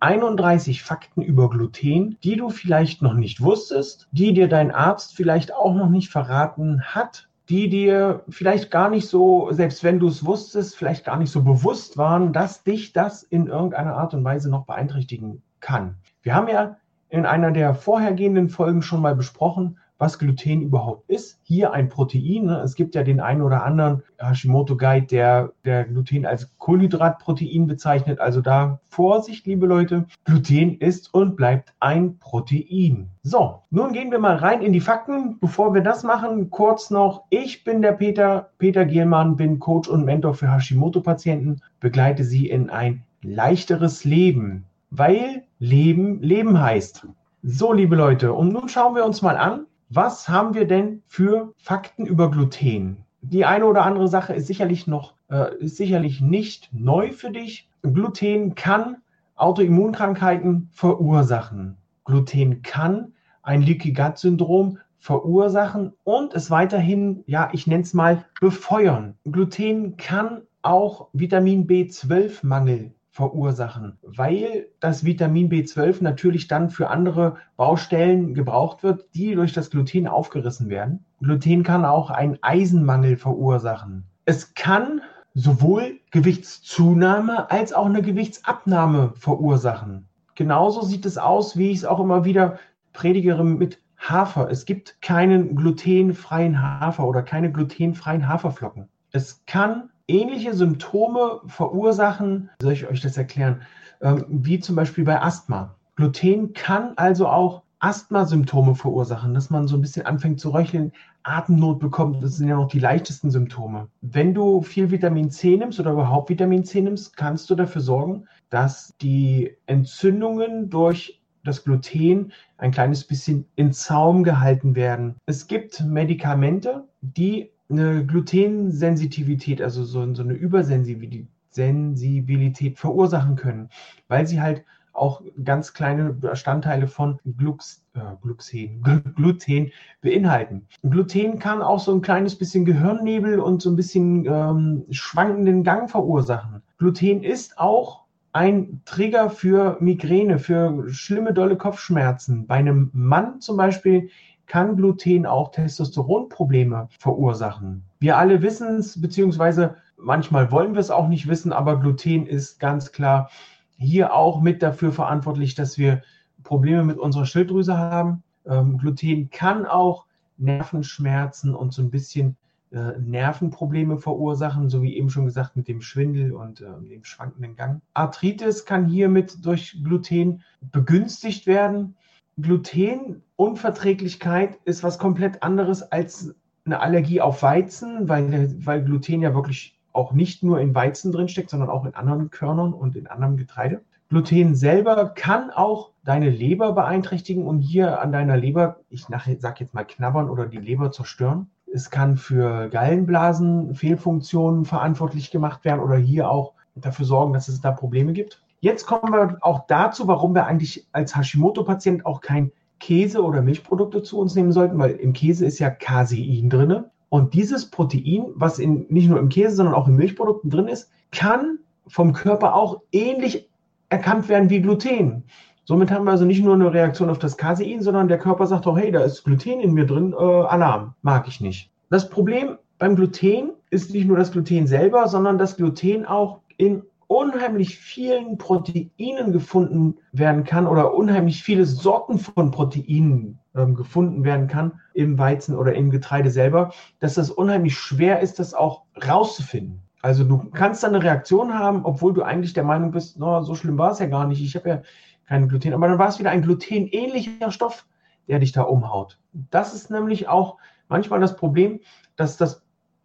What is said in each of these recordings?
31 Fakten über Gluten, die du vielleicht noch nicht wusstest, die dir dein Arzt vielleicht auch noch nicht verraten hat, die dir vielleicht gar nicht so, selbst wenn du es wusstest, vielleicht gar nicht so bewusst waren, dass dich das in irgendeiner Art und Weise noch beeinträchtigen kann. Wir haben ja in einer der vorhergehenden Folgen schon mal besprochen, was Gluten überhaupt ist. Hier ein Protein. Ne? Es gibt ja den einen oder anderen Hashimoto-Guide, der, der Gluten als Kohlenhydratprotein bezeichnet. Also da Vorsicht, liebe Leute. Gluten ist und bleibt ein Protein. So, nun gehen wir mal rein in die Fakten. Bevor wir das machen, kurz noch. Ich bin der Peter, Peter Gielmann, bin Coach und Mentor für Hashimoto-Patienten, begleite sie in ein leichteres Leben, weil Leben Leben heißt. So, liebe Leute, und nun schauen wir uns mal an, was haben wir denn für Fakten über Gluten? Die eine oder andere Sache ist sicherlich noch, äh, ist sicherlich nicht neu für dich. Gluten kann Autoimmunkrankheiten verursachen. Gluten kann ein Leaky Gut Syndrom verursachen und es weiterhin, ja, ich nenne es mal, befeuern. Gluten kann auch Vitamin B12 Mangel verursachen, weil das Vitamin B12 natürlich dann für andere Baustellen gebraucht wird, die durch das Gluten aufgerissen werden. Gluten kann auch einen Eisenmangel verursachen. Es kann sowohl Gewichtszunahme als auch eine Gewichtsabnahme verursachen. Genauso sieht es aus, wie ich es auch immer wieder predigere mit Hafer. Es gibt keinen glutenfreien Hafer oder keine glutenfreien Haferflocken. Es kann ähnliche Symptome verursachen, soll ich euch das erklären, ähm, wie zum Beispiel bei Asthma. Gluten kann also auch Asthma-Symptome verursachen, dass man so ein bisschen anfängt zu röcheln, Atemnot bekommt. Das sind ja noch die leichtesten Symptome. Wenn du viel Vitamin C nimmst oder überhaupt Vitamin C nimmst, kannst du dafür sorgen, dass die Entzündungen durch das Gluten ein kleines bisschen in Zaum gehalten werden. Es gibt Medikamente, die eine Glutensensitivität, also so, so eine Übersensibilität verursachen können, weil sie halt auch ganz kleine Bestandteile von Glux, äh, Gluxen, Gluten beinhalten. Gluten kann auch so ein kleines bisschen Gehirnnebel und so ein bisschen ähm, schwankenden Gang verursachen. Gluten ist auch ein Trigger für Migräne, für schlimme, dolle Kopfschmerzen. Bei einem Mann zum Beispiel kann Gluten auch Testosteronprobleme verursachen. Wir alle wissen es, beziehungsweise manchmal wollen wir es auch nicht wissen, aber Gluten ist ganz klar hier auch mit dafür verantwortlich, dass wir Probleme mit unserer Schilddrüse haben. Ähm, Gluten kann auch Nervenschmerzen und so ein bisschen äh, Nervenprobleme verursachen, so wie eben schon gesagt mit dem Schwindel und äh, dem schwankenden Gang. Arthritis kann hiermit durch Gluten begünstigt werden. Glutenunverträglichkeit ist was komplett anderes als eine Allergie auf Weizen, weil, weil Gluten ja wirklich auch nicht nur in Weizen drinsteckt, sondern auch in anderen Körnern und in anderem Getreide. Gluten selber kann auch deine Leber beeinträchtigen und hier an deiner Leber, ich sage jetzt mal knabbern oder die Leber zerstören. Es kann für Gallenblasenfehlfunktionen verantwortlich gemacht werden oder hier auch dafür sorgen, dass es da Probleme gibt. Jetzt kommen wir auch dazu, warum wir eigentlich als Hashimoto-Patient auch kein Käse oder Milchprodukte zu uns nehmen sollten, weil im Käse ist ja Casein drin. Und dieses Protein, was in, nicht nur im Käse, sondern auch in Milchprodukten drin ist, kann vom Körper auch ähnlich erkannt werden wie Gluten. Somit haben wir also nicht nur eine Reaktion auf das Casein, sondern der Körper sagt auch, hey, da ist Gluten in mir drin, äh, Alarm, mag ich nicht. Das Problem beim Gluten ist nicht nur das Gluten selber, sondern das Gluten auch in unheimlich vielen Proteinen gefunden werden kann oder unheimlich viele Sorten von Proteinen ähm, gefunden werden kann im Weizen oder im Getreide selber, dass das unheimlich schwer ist, das auch rauszufinden. Also du kannst da eine Reaktion haben, obwohl du eigentlich der Meinung bist, no, so schlimm war es ja gar nicht, ich habe ja kein Gluten, aber dann war es wieder ein glutenähnlicher Stoff, der dich da umhaut. Das ist nämlich auch manchmal das Problem, dass das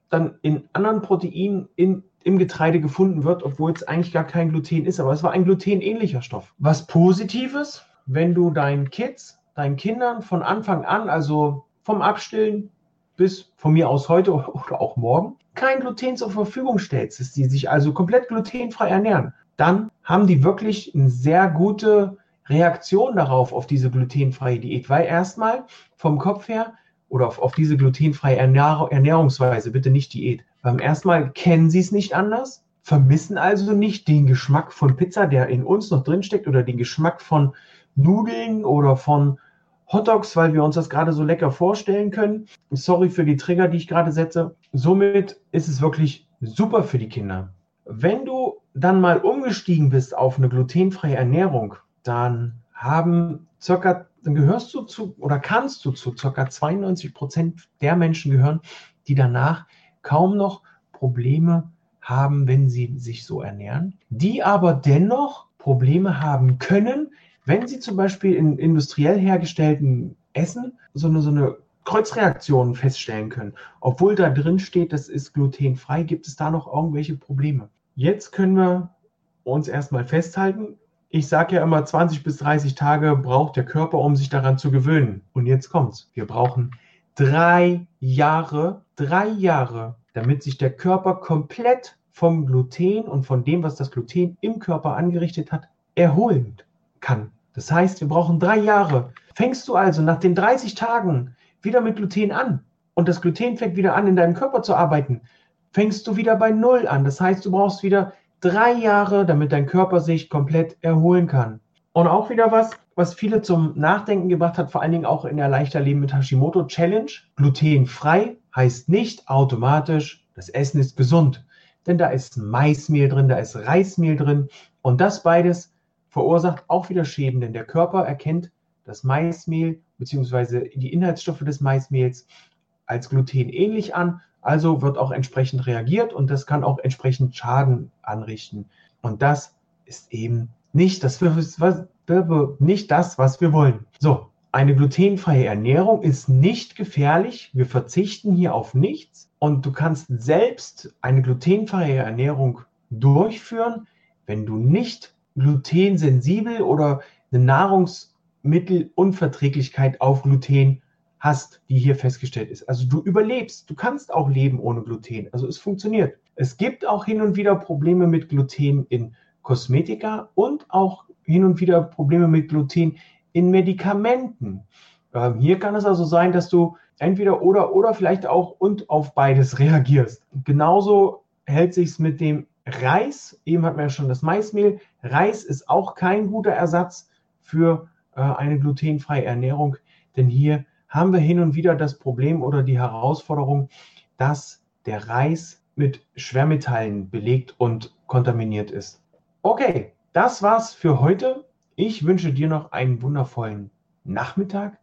dann in anderen Proteinen in im Getreide gefunden wird, obwohl es eigentlich gar kein Gluten ist, aber es war ein glutenähnlicher Stoff. Was Positives, wenn du deinen Kids deinen Kindern von Anfang an, also vom Abstillen bis von mir aus heute oder auch morgen, kein Gluten zur Verfügung stellst, dass die sich also komplett glutenfrei ernähren, dann haben die wirklich eine sehr gute Reaktion darauf, auf diese glutenfreie Diät, weil erstmal vom Kopf her oder auf, auf diese glutenfreie Ernähr Ernährungsweise, bitte nicht Diät, beim ersten Mal kennen sie es nicht anders, vermissen also nicht den Geschmack von Pizza, der in uns noch drinsteckt oder den Geschmack von Nudeln oder von Hotdogs, weil wir uns das gerade so lecker vorstellen können. Sorry für die Trigger, die ich gerade setze. Somit ist es wirklich super für die Kinder. Wenn du dann mal umgestiegen bist auf eine glutenfreie Ernährung, dann haben circa, dann gehörst du zu oder kannst du zu circa 92 Prozent der Menschen gehören, die danach kaum noch Probleme haben, wenn sie sich so ernähren, die aber dennoch Probleme haben können, wenn Sie zum Beispiel in industriell hergestellten Essen so eine, so eine Kreuzreaktion feststellen können, obwohl da drin steht, das ist glutenfrei, gibt es da noch irgendwelche Probleme? Jetzt können wir uns erstmal festhalten. Ich sage ja immer, 20 bis 30 Tage braucht der Körper, um sich daran zu gewöhnen. Und jetzt kommt's. Wir brauchen drei Jahre, drei Jahre, damit sich der Körper komplett vom Gluten und von dem, was das Gluten im Körper angerichtet hat, erholen kann. Das heißt, wir brauchen drei Jahre. Fängst du also nach den 30 Tagen wieder mit Gluten an und das Gluten fängt wieder an, in deinem Körper zu arbeiten, fängst du wieder bei Null an. Das heißt, du brauchst wieder drei Jahre, damit dein Körper sich komplett erholen kann. Und auch wieder was, was viele zum Nachdenken gebracht hat, vor allen Dingen auch in der Leichter Leben mit Hashimoto Challenge. Glutenfrei heißt nicht automatisch, das Essen ist gesund. Denn da ist Maismehl drin, da ist Reismehl drin. Und das beides verursacht auch wieder Schäden, denn der Körper erkennt das Maismehl bzw. die Inhaltsstoffe des Maismehls als Gluten ähnlich an, also wird auch entsprechend reagiert und das kann auch entsprechend Schaden anrichten. Und das ist eben nicht das, nicht das, was wir wollen. So, eine glutenfreie Ernährung ist nicht gefährlich. Wir verzichten hier auf nichts und du kannst selbst eine glutenfreie Ernährung durchführen, wenn du nicht glutensensibel oder eine Nahrungsmittelunverträglichkeit auf Gluten hast, die hier festgestellt ist. Also du überlebst, du kannst auch leben ohne Gluten. Also es funktioniert. Es gibt auch hin und wieder Probleme mit Gluten in Kosmetika und auch hin und wieder Probleme mit Gluten in Medikamenten. Ähm, hier kann es also sein, dass du entweder oder oder vielleicht auch und auf beides reagierst. Genauso hält sich es mit dem Reis, eben hat man ja schon das Maismehl. Reis ist auch kein guter Ersatz für äh, eine glutenfreie Ernährung, denn hier haben wir hin und wieder das Problem oder die Herausforderung, dass der Reis mit Schwermetallen belegt und kontaminiert ist. Okay, das war's für heute. Ich wünsche dir noch einen wundervollen Nachmittag